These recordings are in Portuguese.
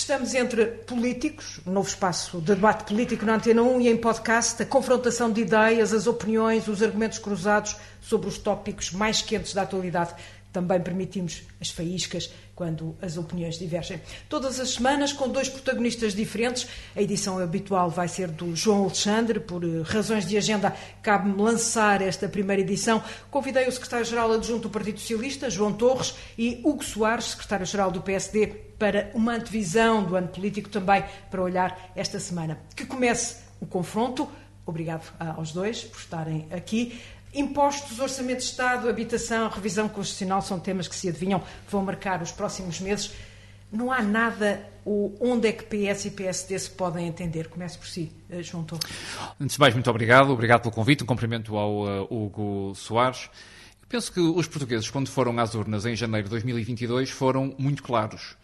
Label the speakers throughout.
Speaker 1: Estamos entre políticos, um novo espaço de debate político na Antena 1 e em podcast, a confrontação de ideias, as opiniões, os argumentos cruzados sobre os tópicos mais quentes da atualidade. Também permitimos as faíscas quando as opiniões divergem. Todas as semanas, com dois protagonistas diferentes, a edição habitual vai ser do João Alexandre. Por eh, razões de agenda, cabe-me lançar esta primeira edição. Convidei o secretário-geral adjunto do Partido Socialista, João Torres, e Hugo Soares, secretário-geral do PSD, para uma antevisão do ano político também para olhar esta semana. Que comece o confronto. Obrigado aos dois por estarem aqui. Impostos, orçamento de Estado, habitação, revisão constitucional são temas que se adivinham, vão marcar os próximos meses. Não há nada onde é que PS e PSD se podem entender. Comece por si, eh, João Torres.
Speaker 2: Antes de mais, muito obrigado. Obrigado pelo convite. Um cumprimento ao uh, Hugo Soares. Penso que os portugueses, quando foram às urnas em janeiro de 2022, foram muito claros.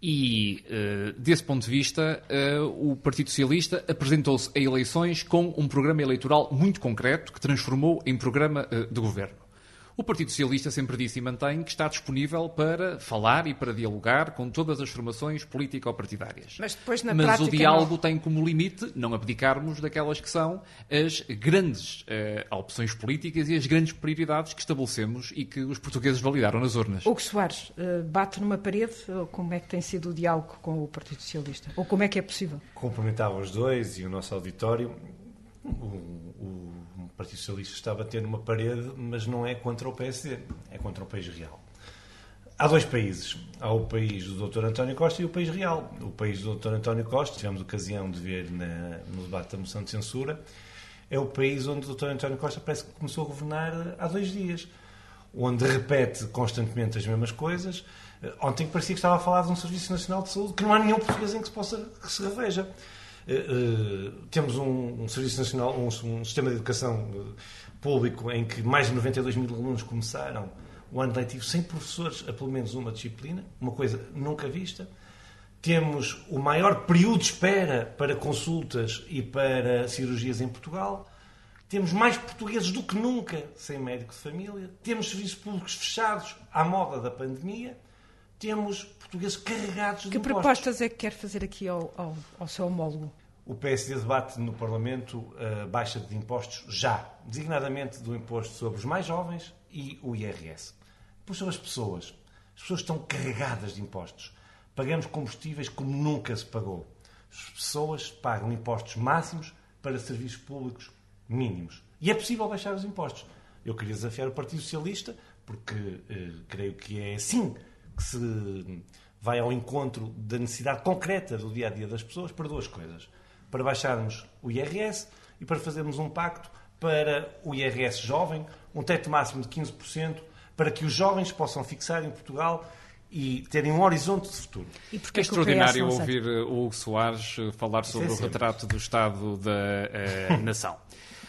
Speaker 2: E, uh, desse ponto de vista, uh, o Partido Socialista apresentou-se a eleições com um programa eleitoral muito concreto que transformou em programa uh, de governo. O Partido Socialista sempre disse e mantém que está disponível para falar e para dialogar com todas as formações político-partidárias.
Speaker 1: Mas depois, na
Speaker 2: Mas
Speaker 1: prática,
Speaker 2: o diálogo
Speaker 1: não...
Speaker 2: tem como limite não abdicarmos daquelas que são as grandes uh, opções políticas e as grandes prioridades que estabelecemos e que os portugueses validaram nas urnas.
Speaker 1: Hugo Soares, uh, bate numa parede? Ou como é que tem sido o diálogo com o Partido Socialista? Ou como é que é possível?
Speaker 3: Cumprimentava os dois e o nosso auditório. O, o Partido Socialista está a bater numa parede, mas não é contra o PSD, é contra o país real. Há dois países. Há o país do Dr. António Costa e o país real. O país do Dr. António Costa, tivemos ocasião de ver na, no debate da moção de censura, é o país onde o Dr. António Costa parece que começou a governar há dois dias. Onde repete constantemente as mesmas coisas. Ontem parecia que estava a falar de um Serviço Nacional de Saúde que não há nenhum português em que se possa que se reveja. Uh, temos um, um, Serviço Nacional, um, um, sistema de educação público em que mais de 92 mil alunos começaram o ano letivo sem professores a pelo menos uma disciplina, uma coisa nunca vista. Temos o maior período de espera para consultas e para cirurgias em Portugal. Temos mais portugueses do que nunca sem médico de família. Temos serviços públicos fechados à moda da pandemia temos portugueses carregados de
Speaker 1: Que propostas é que quer fazer aqui ao, ao, ao seu homólogo?
Speaker 3: O PSD debate no Parlamento a baixa de impostos já, designadamente do imposto sobre os mais jovens e o IRS. Depois sobre as pessoas. As pessoas estão carregadas de impostos. Pagamos combustíveis como nunca se pagou. As pessoas pagam impostos máximos para serviços públicos mínimos. E é possível baixar os impostos. Eu queria desafiar o Partido Socialista, porque eh, creio que é assim que se vai ao encontro da necessidade concreta do dia a dia das pessoas para duas coisas: para baixarmos o IRS e para fazermos um pacto para o IRS jovem, um teto máximo de 15%, para que os jovens possam fixar em Portugal e terem um horizonte de futuro.
Speaker 2: E é extraordinário ouvir o Hugo Soares falar sobre é o retrato do Estado da uh, Nação.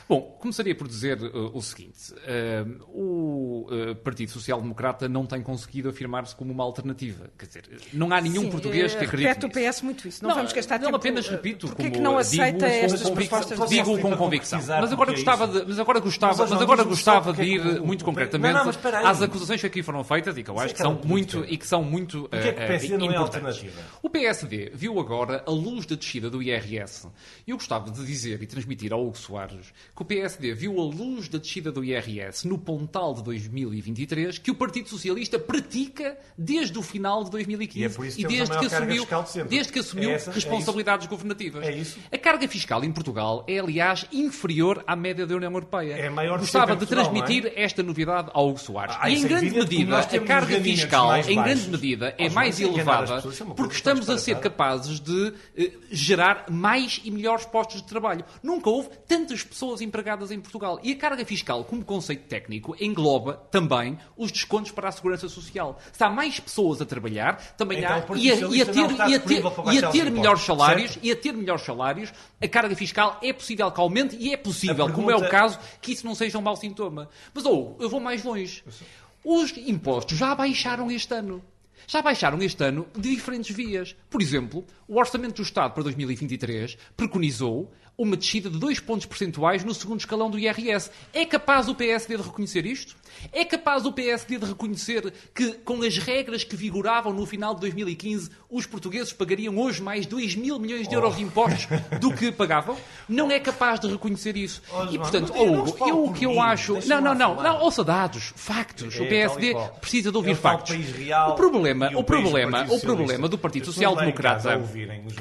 Speaker 2: Bom, começaria por dizer uh, o seguinte: uh, o uh, Partido Social Democrata não tem conseguido afirmar-se como uma alternativa. Quer dizer, não há nenhum
Speaker 1: Sim,
Speaker 2: português que acredite.
Speaker 1: Repete o PS muito isso. Não, não vamos gastar
Speaker 2: não
Speaker 1: tempo.
Speaker 2: apenas repito,
Speaker 1: Porquê
Speaker 2: como
Speaker 1: que não aceita
Speaker 2: digo,
Speaker 1: estas propostas?
Speaker 2: Digo com convicção. Mas agora gostava de, mas agora gostava, mas agora gostava de ir muito concretamente às acusações que aqui foram feitas e que eu acho que são muito e que são muito
Speaker 3: é que o PSD não é alternativa?
Speaker 2: O PSD viu agora a luz da descida do IRS. E eu gostava de dizer e transmitir ao Hugo Soares que o PSD viu a luz da descida do IRS no Pontal de 2023 que o Partido Socialista pratica desde o final de 2015
Speaker 3: e, é por isso
Speaker 2: e desde, que assumiu,
Speaker 3: de
Speaker 2: desde que assumiu
Speaker 3: é essa,
Speaker 2: responsabilidades
Speaker 3: é
Speaker 2: governativas.
Speaker 3: É isso.
Speaker 2: A carga fiscal em Portugal é, aliás, inferior à média da União Europeia.
Speaker 3: É maior
Speaker 2: Gostava de
Speaker 3: Portugal,
Speaker 2: transmitir
Speaker 3: é?
Speaker 2: esta novidade ao Hugo Soares.
Speaker 3: Ah,
Speaker 2: e em
Speaker 3: é
Speaker 2: grande medida, a carga fiscal, em grande medida, é mais elevada
Speaker 3: é
Speaker 2: porque estamos a ser capazes de eh, gerar mais e melhores postos de trabalho. Nunca houve tantas pessoas empregadas em Portugal. E a carga fiscal, como conceito técnico, engloba também os descontos para a segurança social. Se há mais pessoas a trabalhar, também
Speaker 3: Então,
Speaker 2: há e a, e a ter, e a ter, e a ter melhores salários,
Speaker 3: certo?
Speaker 2: e a ter melhores salários, a carga fiscal é possível que aumente e é possível,
Speaker 3: A
Speaker 2: como é o
Speaker 3: pergunta-
Speaker 2: caso, que isso não seja um mau sintoma. Mas, ou eu vou mais longe. Os impostos já baixaram este ano. já baixaram este ano de diferentes vias. Por exemplo, o Orçamento do Estado para 2023 preconizou uma descida de 2 pontos percentuais no segundo escalão do IRS. É capaz o PSD de reconhecer isto? É capaz o PSD de reconhecer que, com as regras que vigoravam no final de 2015, os portugueses pagariam hoje mais 2 mil milhões de euros de impostos do que pagavam? Não é capaz de reconhecer isso.
Speaker 3: Oh,
Speaker 2: e, portanto, Hugo, eu o que eu acho. Não, não, não, não, ouça dados, factos.
Speaker 3: É,
Speaker 2: o PSD precisa de ouvir
Speaker 3: falo
Speaker 2: factos. o problema, o problema,
Speaker 3: Partido
Speaker 2: o problema do Partido Social Democrata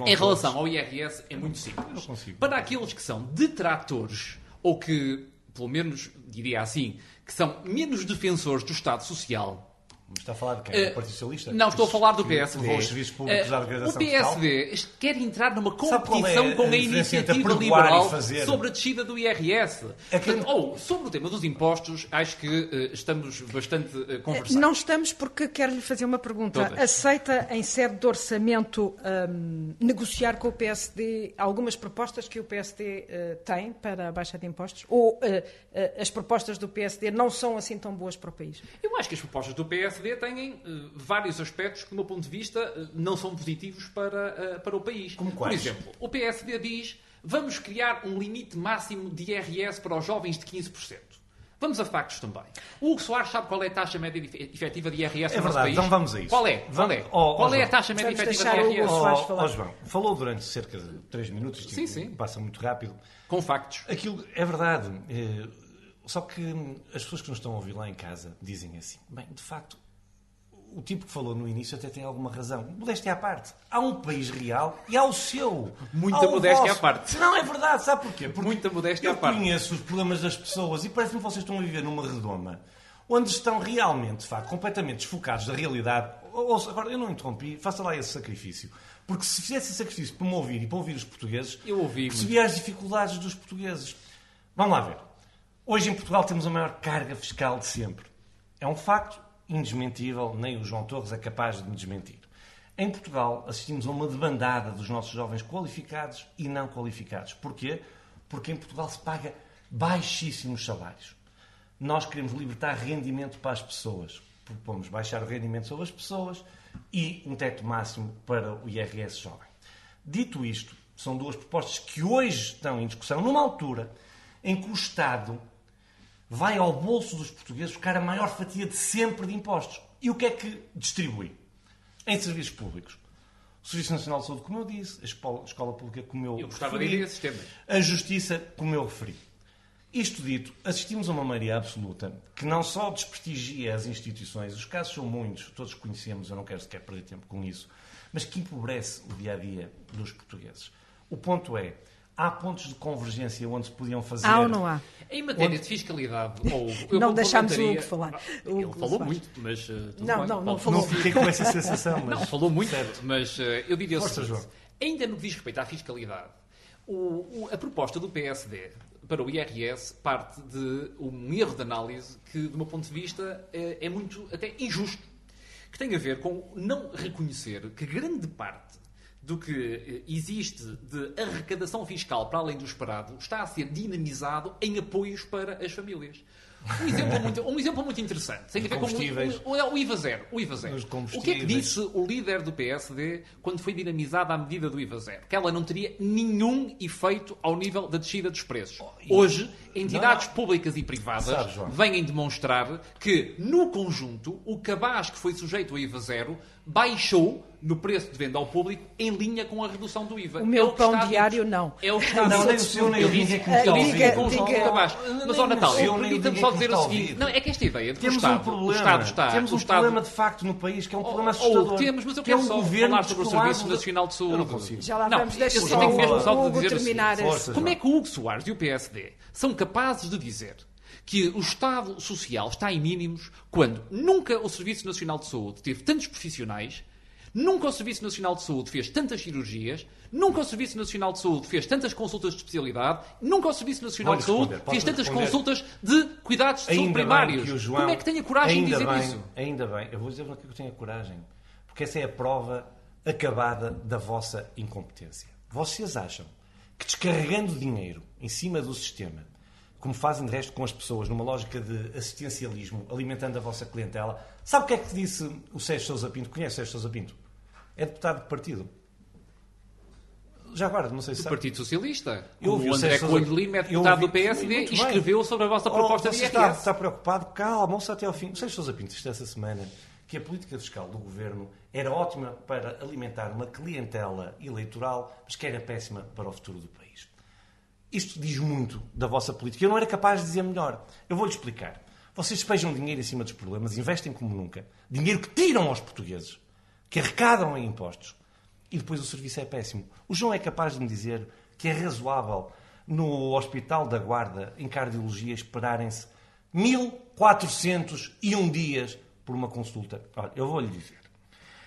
Speaker 2: em relação ao IRS é muito simples.
Speaker 3: consigo.
Speaker 2: Para aqueles que são detratores ou que, pelo menos, diria assim, que são menos defensores do Estado Social,
Speaker 3: está a falar de quem?
Speaker 2: Eh,
Speaker 3: Do Partido Socialista?
Speaker 2: Não, estou a falar do PSD.
Speaker 3: os serviços públicos à
Speaker 2: Eh,
Speaker 3: degradação
Speaker 2: O PSD quer entrar numa
Speaker 3: é
Speaker 2: competição
Speaker 3: a
Speaker 2: com a iniciativa liberal
Speaker 3: fazer?
Speaker 2: sobre a descida do IRS.
Speaker 3: É que-
Speaker 2: Portanto, ou, sobre o tema dos impostos, acho que eh, estamos bastante uh, conversados.
Speaker 1: Não estamos porque quero-lhe fazer uma pergunta.
Speaker 2: Todas.
Speaker 1: Aceita, em sede de orçamento, hum, negociar com o PSD algumas propostas que o PSD eh, tem para a baixa de impostos? Ou eh, as propostas do PSD não são assim tão boas para o país?
Speaker 2: Eu acho que as propostas do PSD têm eh, vários aspectos que, do meu ponto de vista, eh, não são positivos para, eh, para o país.
Speaker 3: Como
Speaker 2: Por
Speaker 3: quais?
Speaker 2: exemplo, o PSD diz vamos criar um limite máximo de IRS para os jovens de 15%. Vamos a factos também. O Hugo Soares sabe qual é a taxa média efetiva de IRS
Speaker 3: É
Speaker 2: no nosso
Speaker 3: verdade,
Speaker 2: país?
Speaker 3: então vamos a isso.
Speaker 2: Qual é? Qual é?
Speaker 3: Oh, oh,
Speaker 2: qual é a
Speaker 3: João.
Speaker 2: taxa média efetiva de IRS?
Speaker 1: Falar.
Speaker 3: Ó João, falou durante cerca de 3 minutos,
Speaker 2: Sim, sim.
Speaker 3: passa muito rápido.
Speaker 2: Com factos.
Speaker 3: Aquilo é verdade. Só que hum, as pessoas que nos estão a ouvir lá em casa dizem assim: bem, de facto, o tipo que falou no início até tem alguma razão. Modéstia à parte. Há um país real e há o seu.
Speaker 2: Muita
Speaker 3: o
Speaker 2: modéstia
Speaker 3: vosso.
Speaker 2: à parte.
Speaker 3: Não, é verdade. Sabe porquê? Porque
Speaker 2: Muita modéstia
Speaker 3: eu
Speaker 2: à parte.
Speaker 3: conheço os problemas das pessoas e parece-me que vocês estão a viver numa redoma onde estão realmente, de facto, completamente desfocados da realidade. Ou- Agora, eu não interrompi, faça lá esse sacrifício. Porque se fizesse esse sacrifício para me ouvir e para ouvir os portugueses,
Speaker 2: Eu ouvi,
Speaker 3: percebia as dificuldades dos portugueses. Vamos lá ver. Hoje em Portugal temos a maior carga fiscal de sempre. É um facto indesmentível, nem o João Torres é capaz de me desmentir. Em Portugal assistimos a uma debandada dos nossos jovens qualificados e não qualificados. Porquê? Porque em Portugal se paga baixíssimos salários. Nós queremos libertar rendimento para as pessoas. Propomos baixar o rendimento sobre as pessoas e um teto máximo para o IRS jovem. Dito isto, são duas propostas que hoje estão em discussão, numa altura em que o Estado vai ao bolso dos portugueses buscar a maior fatia de sempre de impostos. E o que é que distribui? Em serviços públicos. O Serviço Nacional de Saúde, como eu disse, a escola, a escola pública, como eu,
Speaker 2: Eu gostava de
Speaker 3: referi,
Speaker 2: ir a esses temas.
Speaker 3: a justiça, como eu referi. Isto dito, assistimos a uma maioria absoluta que não só desprestigia as instituições, os casos são muitos, todos conhecemos, eu não quero sequer perder tempo com isso, mas que empobrece o dia a dia dos portugueses. O ponto é, há pontos de convergência onde se podiam fazer.
Speaker 1: Há ou não há?
Speaker 2: Em matéria de fiscalidade, ou eu
Speaker 1: Não deixámos o Hugo falar. O
Speaker 2: Ele
Speaker 1: Hugo
Speaker 2: falou
Speaker 1: Soares.
Speaker 2: muito, mas. uh,
Speaker 1: Não, não, não
Speaker 2: pode-
Speaker 1: falou.
Speaker 3: Não fiquei com essa sensação, mas.
Speaker 2: Não, falou muito,
Speaker 3: Sério.
Speaker 2: mas uh, eu diria o
Speaker 3: Força,
Speaker 2: seguinte,
Speaker 3: João.
Speaker 2: ainda no que diz respeito à fiscalidade, o- o- a proposta do PSD para o IRS parte de um erro de análise que, do meu ponto de vista, é, é muito até injusto, que tem a ver com não reconhecer que grande parte do que eh, existe de arrecadação fiscal para além do esperado está a ser dinamizado em apoios para as famílias. Um exemplo muito, um exemplo muito interessante. Tem a ver com
Speaker 3: Combustíveis.
Speaker 2: o, o, IVA zero. O IVA zero. O que é que disse o líder do PSD quando foi dinamizada a medida do IVA zero? Que ela não teria nenhum efeito ao nível da descida dos preços.
Speaker 3: e-
Speaker 2: Hoje, entidades
Speaker 3: Não, não.
Speaker 2: públicas e privadas
Speaker 3: Sabe,
Speaker 2: vêm demonstrar que, no conjunto, o cabaz que foi sujeito ao IVA zero baixou no preço de venda ao público em linha com a redução do IVA.
Speaker 1: O meu
Speaker 2: É que
Speaker 1: pão diário, não.
Speaker 2: É o que está
Speaker 3: Não, nem o seu, nem o
Speaker 2: Eu disse-
Speaker 3: ninguém que me está
Speaker 2: eu
Speaker 3: a
Speaker 2: disse conjunto o cabaz. Mas, ó
Speaker 3: o o
Speaker 2: permita-me só dizer o seguinte. Não, é que esta ideia de que o
Speaker 3: um
Speaker 2: Estado,
Speaker 3: problema.
Speaker 2: o Estado está...
Speaker 3: Temos
Speaker 2: o
Speaker 3: um
Speaker 2: Estado,
Speaker 3: problema de facto no país que é um problema
Speaker 2: Oh,
Speaker 3: assustador.
Speaker 2: temos, mas eu
Speaker 3: é
Speaker 2: quero
Speaker 3: um
Speaker 2: só falar sobre o Serviço Nacional de Saúde.
Speaker 1: Já lá
Speaker 2: Não,
Speaker 1: vamos, deixa só o
Speaker 2: de
Speaker 1: Hugo
Speaker 2: dizer o
Speaker 1: terminar.
Speaker 2: Como é que o Hugo Soares e o PSD são capazes de dizer que o Estado Social está em mínimos quando nunca o Serviço Nacional de Saúde teve tantos profissionais, nunca o Serviço Nacional de Saúde fez tantas cirurgias, nunca o Serviço Nacional de Saúde fez tantas consultas de especialidade, nunca o Serviço Nacional de Saúde fez tantas
Speaker 3: responder.
Speaker 2: consultas de cuidados de saúde primários.
Speaker 3: João,
Speaker 2: Como é que tem a coragem de dizer
Speaker 3: bem,
Speaker 2: isso?
Speaker 3: Ainda bem, eu vou dizer que eu tenho a coragem. Porque essa é a prova acabada da vossa incompetência. Vocês acham que descarregando dinheiro em cima do sistema, como fazem de resto com as pessoas, numa lógica de assistencialismo, alimentando a vossa clientela. Sabe o que é que disse o Sérgio Sousa Pinto? Conhece o Sérgio Sousa Pinto? É deputado de partido. Já agora, não sei se
Speaker 2: do
Speaker 3: sabe.
Speaker 2: Partido Socialista.
Speaker 3: Eu ouvi
Speaker 2: o André
Speaker 3: Sérgio Sousa-
Speaker 2: Coelho Lima é deputado do PSD e escreveu sobre a vossa proposta
Speaker 3: Oh,
Speaker 2: de IRS.
Speaker 3: está, está preocupado? Calma, se até ao fim. O Sérgio Sousa Pinto disse esta semana que a política fiscal do governo era ótima para alimentar uma clientela eleitoral, mas que era péssima para o futuro do país. Isto diz muito da vossa política. Eu não era capaz de dizer melhor. Eu vou-lhe explicar. Vocês despejam dinheiro em cima dos problemas, investem como nunca. Dinheiro que tiram aos portugueses, que arrecadam em impostos. E depois o serviço é péssimo. O João é capaz de me dizer que é razoável no Hospital da Guarda, em cardiologia, esperarem-se 1401 dias por uma consulta. Olha, eu vou-lhe dizer.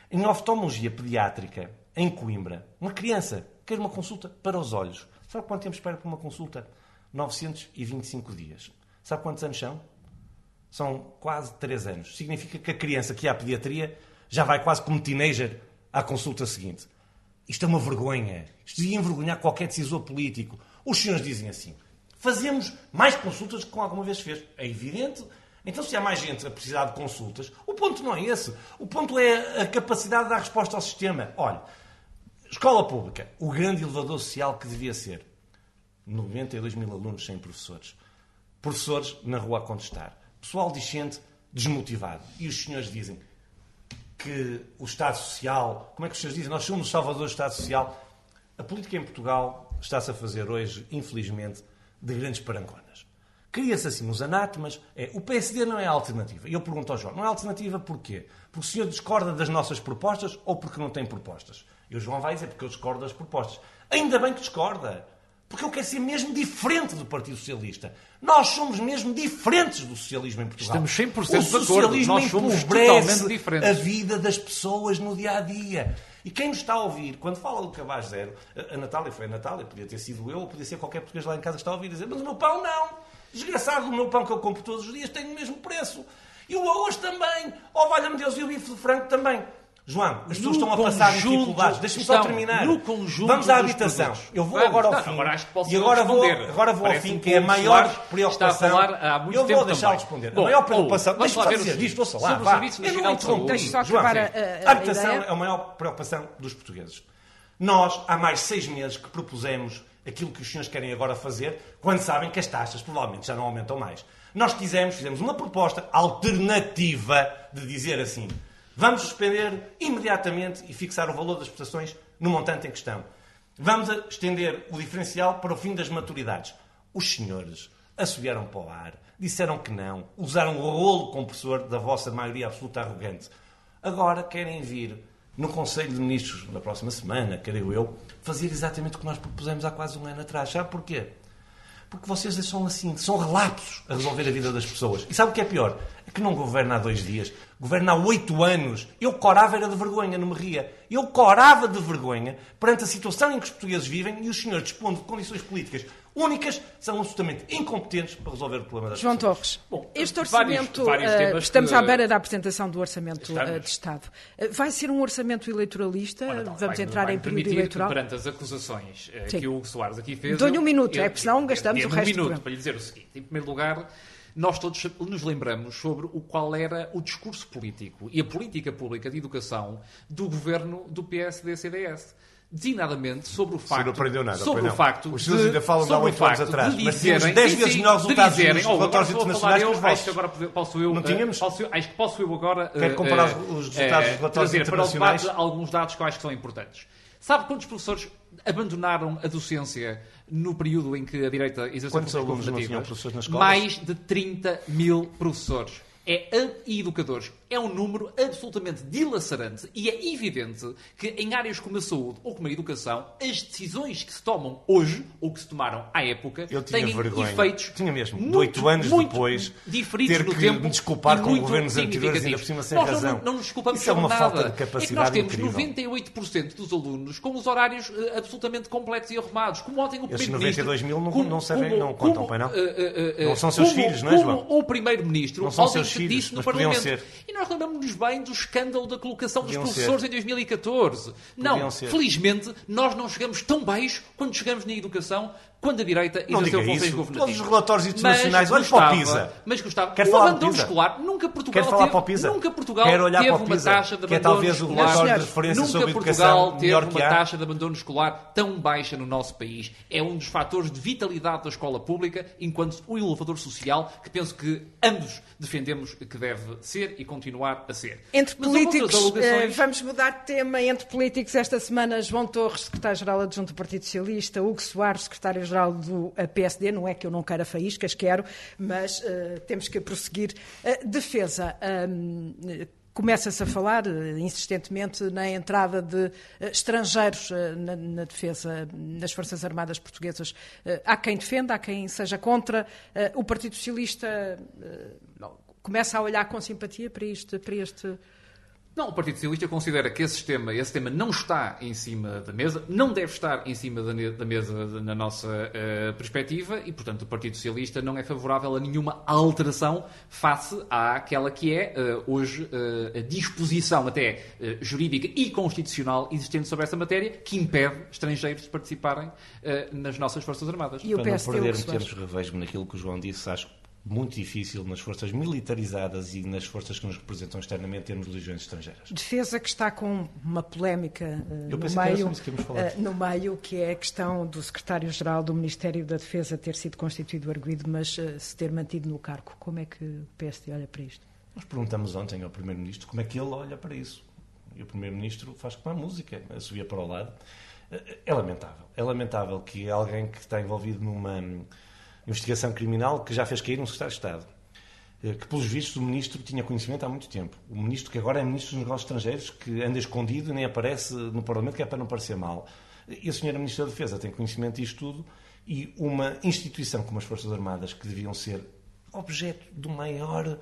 Speaker 3: Em oftalmologia pediátrica, em Coimbra, uma criança quer uma consulta para os olhos. Sabe quanto tempo espera por uma consulta? 925 dias. Sabe quantos anos são? São quase 3 anos. Significa que a criança que ia à pediatria já vai quase como teenager à consulta seguinte. Isto é uma vergonha. Isto devia envergonhar qualquer decisor político. Os senhores dizem assim: fazemos mais consultas que alguma vez fez. É evidente. Então, se há mais gente a precisar de consultas, o ponto não é esse. O ponto é a capacidade de dar resposta ao sistema. Olha, escola pública, o grande elevador social que devia ser. 92 mil alunos sem professores. Professores na rua a contestar. Pessoal discente desmotivado. E os senhores dizem que o Estado Social, como é que os senhores dizem? Nós somos os salvadores do Estado Social. A política em Portugal está-se a fazer hoje, infelizmente, de grandes parangonas. Cria-se assim os anátemas. É, o PSD não é alternativa. E eu pergunto ao João, não é alternativa porquê? Porque o senhor discorda das nossas propostas ou porque não tem propostas? E o João vai dizer porque eu discordo das propostas. Ainda bem que discorda. Porque eu quero ser mesmo diferente do Partido Socialista. Nós somos mesmo diferentes do socialismo em Portugal.
Speaker 2: Estamos 100%
Speaker 3: o
Speaker 2: de acordo. Nós somos totalmente diferentes.
Speaker 3: a vida das pessoas no dia a dia. E quem nos está a ouvir, quando fala do cabaz zero, a Natália foi a Natália, podia ter sido eu, ou podia ser qualquer português lá em casa que está a ouvir e dizer: Mas o meu pão não. Desgraçado, o meu pão que eu compro todos os dias tem o mesmo preço. E o arroz também. Oh, valha-me Deus, e o bife de frango também. João, as pessoas
Speaker 2: No
Speaker 3: estão a passar dificuldades. Deixa-me só
Speaker 2: estão
Speaker 3: termiar.
Speaker 2: no conjunto
Speaker 3: Vamos à habitação.
Speaker 2: produtos.
Speaker 3: Eu vou
Speaker 2: Vamos.
Speaker 3: agora ao fim.
Speaker 2: agora acho que posso
Speaker 3: e agora vou, agora vou ao fim,
Speaker 2: que
Speaker 3: é a maior preocupação.
Speaker 2: está a falar há muito
Speaker 3: eu
Speaker 2: tempo
Speaker 3: vou
Speaker 2: também.
Speaker 3: responder.
Speaker 2: Bom,
Speaker 3: a maior preocupação.
Speaker 2: vamos
Speaker 3: Deixa-me só dizer disto, ouça lá. Vá. Eu não
Speaker 1: só
Speaker 3: João,
Speaker 1: a- a- a
Speaker 3: A habitação
Speaker 1: ideia.
Speaker 3: é a maior preocupação dos portugueses. Nós, há mais seis meses que propusemos aquilo que os senhores querem agora fazer, quando sabem que as taxas provavelmente já não aumentam mais. Nós quisemos, fizemos uma proposta alternativa de dizer assim: vamos suspender imediatamente e fixar o valor das prestações no montante em questão. Vamos estender o diferencial para o fim das maturidades. Os senhores assobiaram para o ar, disseram que não, usaram o rolo compressor da vossa maioria absoluta arrogante. Agora querem vir no Conselho de Ministros, na próxima semana, creio eu, fazer exatamente o que nós propusemos há quase um ano atrás. Sabe porquê? Porque vocês são assim, são relapsos a resolver a vida das pessoas. E sabe o que é pior? É que não governa há dois dias, governa há oito anos. Eu corava era de vergonha, não me ria. Eu corava de vergonha perante a situação em que os portugueses vivem e os senhores dispondo de condições políticas únicas são absolutamente incompetentes para resolver o problema das
Speaker 1: João
Speaker 3: pessoas.
Speaker 1: Torres,
Speaker 2: Bom,
Speaker 1: este
Speaker 2: vários-
Speaker 1: orçamento,
Speaker 2: vários
Speaker 1: eh,
Speaker 2: temas
Speaker 1: estamos
Speaker 2: que-
Speaker 1: à beira da apresentação do orçamento eh, de Estado. Eh, vai ser um orçamento eleitoralista?
Speaker 2: Ora, não,
Speaker 1: Vamos
Speaker 2: vai-
Speaker 1: entrar
Speaker 2: vai
Speaker 1: em período eleitoral?
Speaker 2: Que, perante as acusações
Speaker 1: Sim.
Speaker 2: que o Hugo Soares aqui fez...
Speaker 1: Dou-lhe um minuto,
Speaker 2: eu-
Speaker 1: é, porque senão
Speaker 2: eu-
Speaker 1: gastamos o resto
Speaker 2: um minuto para lhe dizer o seguinte. Em primeiro lugar, nós todos nos lembramos sobre o qual era o discurso político e a política pública de educação do governo do PSD-CDS. Designadamente sobre o facto,
Speaker 3: não aprendeu nada,
Speaker 2: sobre o facto
Speaker 3: Os senhores ainda falam de há
Speaker 2: sobre o
Speaker 3: oito anos
Speaker 2: facto
Speaker 3: atrás,
Speaker 2: de
Speaker 3: mas tínhamos
Speaker 2: dizerem-
Speaker 3: dez
Speaker 2: sim,
Speaker 3: vezes
Speaker 2: sim,
Speaker 3: melhores resultados
Speaker 2: dizerem-
Speaker 3: nos relatórios internacionais
Speaker 2: eu,
Speaker 3: que os
Speaker 2: acho que
Speaker 3: vossos.
Speaker 2: agora posso eu,
Speaker 3: Não
Speaker 2: eh,
Speaker 3: tínhamos?
Speaker 2: posso acho que posso eu agora eh,
Speaker 3: comparar
Speaker 2: eh,
Speaker 3: os resultados dos relatórios internacionais?
Speaker 2: para o debate alguns dados que eu acho que são importantes. Sabe quantos professores abandonaram a docência no período em que a direita exerceu
Speaker 3: Quantos alunos não tinham professores nas escolas?
Speaker 2: Mais de 30 mil professores. É, e educadores. É um número absolutamente dilacerante e é evidente que em áreas como a saúde ou como a educação, as decisões que se tomam hoje ou que se tomaram à época têm
Speaker 3: vergonha.
Speaker 2: efeitos
Speaker 3: Tinha mesmo, de
Speaker 2: muito,
Speaker 3: oito anos
Speaker 2: muito
Speaker 3: depois,
Speaker 2: diferidos
Speaker 3: ter
Speaker 2: no
Speaker 3: que
Speaker 2: tempo
Speaker 3: me desculpar com governos anteriores, ainda por cima sem
Speaker 2: Nós
Speaker 3: razão.
Speaker 2: Não, não nos desculpamos
Speaker 3: Isso é uma
Speaker 2: nada.
Speaker 3: falta de
Speaker 2: É que nós
Speaker 3: capacidade
Speaker 2: temos
Speaker 3: incrível.
Speaker 2: 98% dos alunos com os horários eh, absolutamente complexos e arrumados. Como ontem o
Speaker 3: Esses
Speaker 2: Primeiro-Ministro...
Speaker 3: 92 mil não-
Speaker 2: como-
Speaker 3: não servem-
Speaker 2: como-
Speaker 3: não contam,
Speaker 2: como,
Speaker 3: pois não?
Speaker 2: eh, eh,
Speaker 3: Não são seus
Speaker 2: como-
Speaker 3: filhos, não é,
Speaker 2: como
Speaker 3: João?
Speaker 2: o Primeiro-Ministro ontem
Speaker 3: seus filhos,
Speaker 2: disse no Parlamento.
Speaker 3: ser.
Speaker 2: E nós lembramos-nos bem do escândalo da colocação
Speaker 3: Podiam
Speaker 2: dos professores
Speaker 3: ser.
Speaker 2: em 2014. Não,
Speaker 3: Podiam ser.
Speaker 2: felizmente nós não chegamos tão baixo quando chegamos na educação quando a direita
Speaker 3: Não
Speaker 2: exerceu funções governativas.
Speaker 3: Todos os relatórios internacionais,
Speaker 2: Mas
Speaker 3: olhe para o PISA.
Speaker 2: Mas gostava.
Speaker 3: Quer
Speaker 2: o
Speaker 3: falar do
Speaker 2: abandono
Speaker 3: PISA?
Speaker 2: escolar, nunca Portugal
Speaker 3: Quer falar
Speaker 2: teve,
Speaker 3: para o PISA?
Speaker 2: nunca Portugal
Speaker 3: Quer olhar
Speaker 2: teve
Speaker 3: para o
Speaker 2: uma
Speaker 3: PISA?
Speaker 2: taxa de
Speaker 3: Que é o
Speaker 2: escolar.
Speaker 3: relatório de referência
Speaker 2: Nunca
Speaker 3: sobre
Speaker 2: Portugal teve uma taxa de abandono escolar tão baixa no nosso país. É um dos fatores de vitalidade da escola pública, enquanto o elevador social, que penso que ambos defendemos que deve ser e continuar a ser.
Speaker 1: Entre
Speaker 2: Mas
Speaker 1: políticos, eh, vamos mudar de tema. Entre políticos, esta semana, João Torres, secretário-geral adjunto do Partido Socialista, Hugo Soares, secretário-geral do PSD. Não é que eu não queira faíscas, quero, mas eh, temos que prosseguir. Eh, defesa. eh, Começa-se a falar eh, insistentemente na entrada de eh, estrangeiros na, na defesa das Forças Armadas Portuguesas. Há quem defenda, há quem seja contra. O Partido Socialista começa a olhar com simpatia para isto, para este.
Speaker 2: Não, o Partido Socialista considera que esse tema, esse tema não está em cima da mesa, não deve estar em cima da, mesa na nossa eh, perspectiva e, portanto, o Partido Socialista não é favorável a nenhuma alteração face àquela que é eh, hoje eh, a disposição até jurídica e constitucional existente sobre essa matéria que impede estrangeiros de participarem nas nossas Forças Armadas.
Speaker 1: E
Speaker 3: Para não
Speaker 1: PSD,
Speaker 3: perder
Speaker 1: Hugo
Speaker 3: em
Speaker 1: Soares?
Speaker 3: termos, revejo-me naquilo que o João disse, acho muito difícil nas forças militarizadas e nas forças que nos representam externamente termos legiões estrangeiras.
Speaker 1: Defesa que está com uma polémica
Speaker 3: Eu
Speaker 1: no, meio, eh, no meio, que é a questão do secretário-geral do Ministério da Defesa ter sido constituído arguído, mas eh, se ter mantido no cargo. Como é que o PSD olha para isto?
Speaker 3: Nós perguntamos ontem ao Primeiro-Ministro como é que ele olha para isso. E o Primeiro-Ministro faz como a música, subia para o lado. É lamentável. É lamentável que alguém que está envolvido numa investigação criminal que já fez cair um secretário de Estado, eh, que pelos vistos o Ministro tinha conhecimento há muito tempo. O Ministro que agora é Ministro dos Negócios Estrangeiros, que anda escondido e nem aparece no Parlamento, que é para não parecer mal. E a Senhora Ministra da Defesa tem conhecimento disto tudo e uma instituição como as Forças Armadas, que deviam ser objeto do maior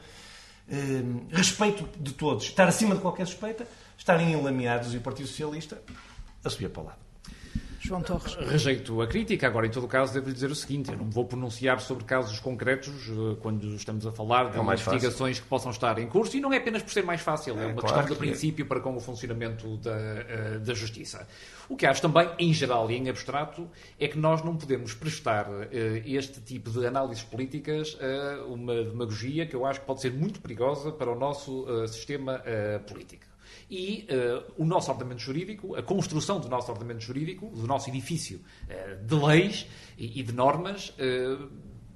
Speaker 3: eh, respeito de todos, estar acima de qualquer suspeita, estarem enlameados e o Partido Socialista a subir para o lado.
Speaker 1: João Torres.
Speaker 2: Rejeito a crítica, agora em todo o caso devo dizer o seguinte, eu não me vou pronunciar sobre casos concretos eh, quando estamos a falar de
Speaker 3: É o mais
Speaker 2: investigações que possam estar em curso e não é apenas por ser mais fácil, é,
Speaker 3: É,
Speaker 2: uma
Speaker 3: claro
Speaker 2: questão de
Speaker 3: que é.
Speaker 2: princípio para com o funcionamento da, eh, da justiça. O que acho também, em geral e em abstrato, é que nós não podemos prestar eh, este tipo de análises políticas a uma demagogia que eu acho que pode ser muito perigosa para o nosso sistema político. E eh, o nosso ordenamento jurídico, a construção do nosso ordenamento jurídico, do nosso edifício eh, de leis e, e de normas, eh,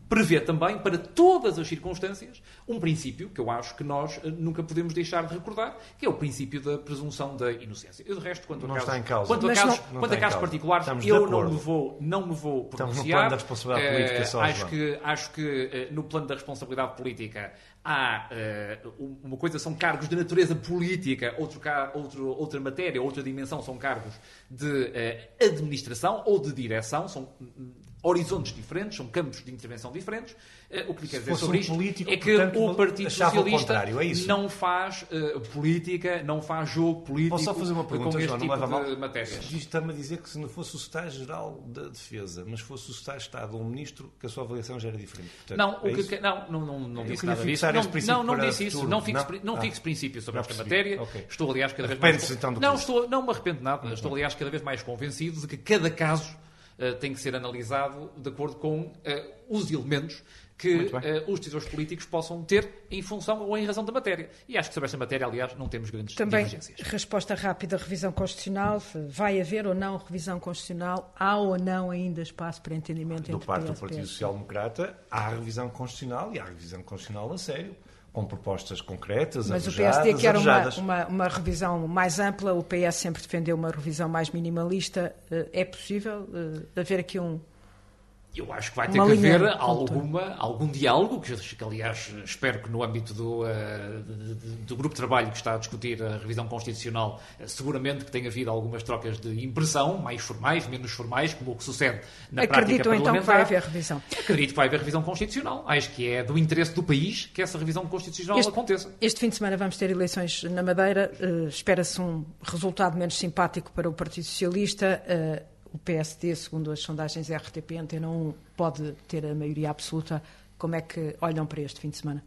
Speaker 2: prevê também, para todas as circunstâncias, um princípio que eu acho que nós nunca podemos deixar de recordar, que é o princípio da presunção da inocência. Eu, de resto, quanto a
Speaker 3: Não
Speaker 2: casos,
Speaker 3: está em causa.
Speaker 2: Quanto a casos,
Speaker 1: não-
Speaker 3: não
Speaker 2: quanto a casos
Speaker 3: causa.
Speaker 2: particulares,
Speaker 3: Estamos
Speaker 2: eu não me vou, não me vou
Speaker 3: Estamos no
Speaker 2: pronunciar.
Speaker 3: plano da responsabilidade política só,
Speaker 2: acho
Speaker 3: João.
Speaker 2: que acho que no plano da responsabilidade política há um- uma coisa são cargos de natureza política, outro, outro, outra matéria, outra dimensão são cargos de eh, administração ou de direção, são horizontes diferentes, são campos de intervenção diferentes. Eh, o que lhe quero dizer sobre
Speaker 3: um
Speaker 2: isto
Speaker 3: político,
Speaker 2: é que
Speaker 3: portanto,
Speaker 2: o Partido
Speaker 3: o
Speaker 2: Socialista
Speaker 3: contrário, é
Speaker 2: não faz eh, política, não faz jogo político
Speaker 3: Posso só fazer uma pergunta,
Speaker 2: com este
Speaker 3: João? Não
Speaker 2: tipo
Speaker 3: a mal?
Speaker 2: de matérias.
Speaker 3: Está-me a dizer que se não fosse o Secretário-Geral da Defesa, mas fosse o de Estado ou um Ministro, que a sua avaliação já era diferente. Portanto,
Speaker 2: Não, o
Speaker 3: é
Speaker 2: que, não, não, não, não disse nada disso. Não,
Speaker 3: princípio
Speaker 2: não, não disse isso. Não fixe,
Speaker 3: Não?
Speaker 2: não
Speaker 3: Ah.
Speaker 2: fixe princípios sobre esta matéria.
Speaker 3: Ok.
Speaker 2: Estou, aliás, cada vez mais.
Speaker 3: então,
Speaker 2: não, estou, não me arrependo nada. Estou, aliás, cada vez mais convencido de que cada caso eh, tem que ser analisado de acordo com eh, os elementos que eh, os decisores políticos possam ter em função ou em razão da matéria. E acho que sobre esta matéria, aliás, não temos grandes
Speaker 1: Também,
Speaker 2: divergências.
Speaker 1: resposta rápida, revisão constitucional. Vai haver ou não revisão constitucional? Há ou não ainda espaço para entendimento
Speaker 3: Do
Speaker 1: entre
Speaker 3: parte do Partido
Speaker 1: PS?
Speaker 3: Social Democrata, há revisão constitucional e há revisão constitucional a sério, com propostas concretas,
Speaker 1: Mas o PSD quer uma, uma, uma revisão mais ampla, o PS sempre defendeu uma revisão mais minimalista. Eh, É possível eh, haver aqui um.
Speaker 2: Eu acho que vai ter
Speaker 1: Uma
Speaker 2: que haver alguma, algum diálogo, que, que, aliás espero que no âmbito do, de- do grupo de trabalho que está a discutir a revisão constitucional, eh, seguramente que tenha havido algumas trocas de impressão, mais formais, menos formais, como o que sucede na prática
Speaker 1: Acreditam então que vai
Speaker 2: parlamentar.
Speaker 1: haver revisão?
Speaker 2: Acredito que vai haver revisão constitucional. Acho que é do interesse do país que essa revisão constitucional
Speaker 1: Este-
Speaker 2: aconteça.
Speaker 1: Este fim de semana vamos ter eleições na Madeira. Eh, Espera-se um resultado menos simpático para o Partido Socialista. O PSD, segundo as sondagens RTP Antena 1, pode ter a maioria absoluta. Como é que olham para este fim de semana?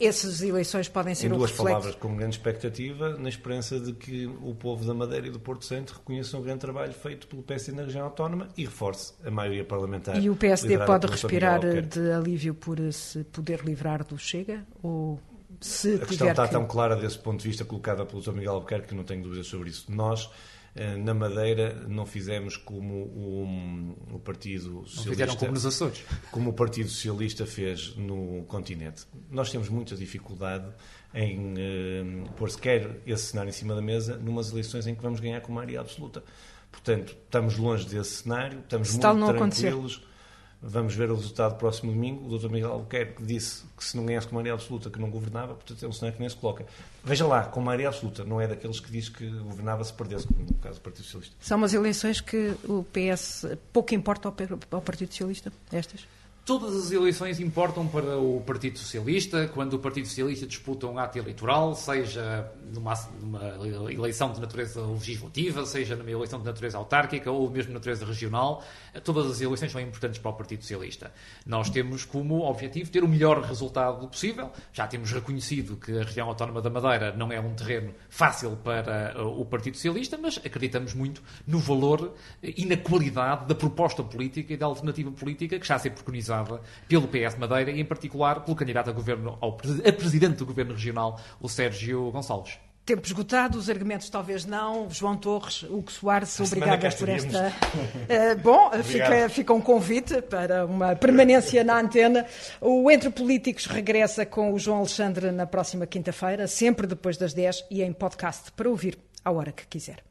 Speaker 1: Essas eleições podem ser
Speaker 3: em duas
Speaker 1: reflexo...
Speaker 3: palavras, com grande expectativa, na esperança de que o povo da Madeira e do Porto Santo reconheçam o grande trabalho feito pelo PSD na região autónoma e reforce a maioria parlamentar.
Speaker 1: E o PSD pode respirar de alívio por se poder livrar do Chega? Ou se
Speaker 3: a questão está
Speaker 1: que...
Speaker 3: tão clara desse ponto de vista colocada pelo Sr. Miguel Albuquerque que não tenho dúvidas sobre isso. Nós na Madeira não fizemos como o, o Partido Socialista.
Speaker 2: Não fizeram como nos Açores.
Speaker 3: Como o Partido Socialista fez no continente. Nós temos muita dificuldade em uh, pôr sequer esse cenário em cima da mesa numas eleições em que vamos ganhar com maioria absoluta. Portanto, estamos longe desse cenário, estamos Se muito tranquilos. Acontecer Vamos ver o resultado próximo domingo. O Dr. Miguel Albuquerque disse que se não ganhasse com maioria absoluta que não governava, portanto é um cenário que nem se coloca. Veja lá, com maioria absoluta, não é daqueles que diz que governava se perdesse, como no caso do Partido Socialista.
Speaker 1: São umas eleições que o PS pouco importa ao Partido Socialista, estas?
Speaker 2: Todas as eleições importam para o Partido Socialista. Quando o Partido Socialista disputa um ato eleitoral, seja numa, numa, eleição de natureza legislativa, seja numa eleição de natureza autárquica ou mesmo de natureza regional, todas as eleições são importantes para o Partido Socialista. Nós temos como objetivo ter o melhor resultado possível. Já temos reconhecido que a região autónoma da Madeira não é um terreno fácil para o Partido Socialista, mas acreditamos muito no valor e na qualidade da proposta política e da alternativa política que está a ser preconizada pelo PS Madeira e, em particular, pelo candidato a, governo, ao, a presidente do Governo Regional, o Sérgio Gonçalves.
Speaker 1: Tempo esgotado, os argumentos talvez não. João Torres, Hugo Soares, obrigada por esta. Uh, bom, fica, fica um convite para uma permanência na antena. O Entre Políticos regressa com o João Alexandre na próxima quinta-feira, sempre depois das 10 e em podcast para ouvir à hora que quiser.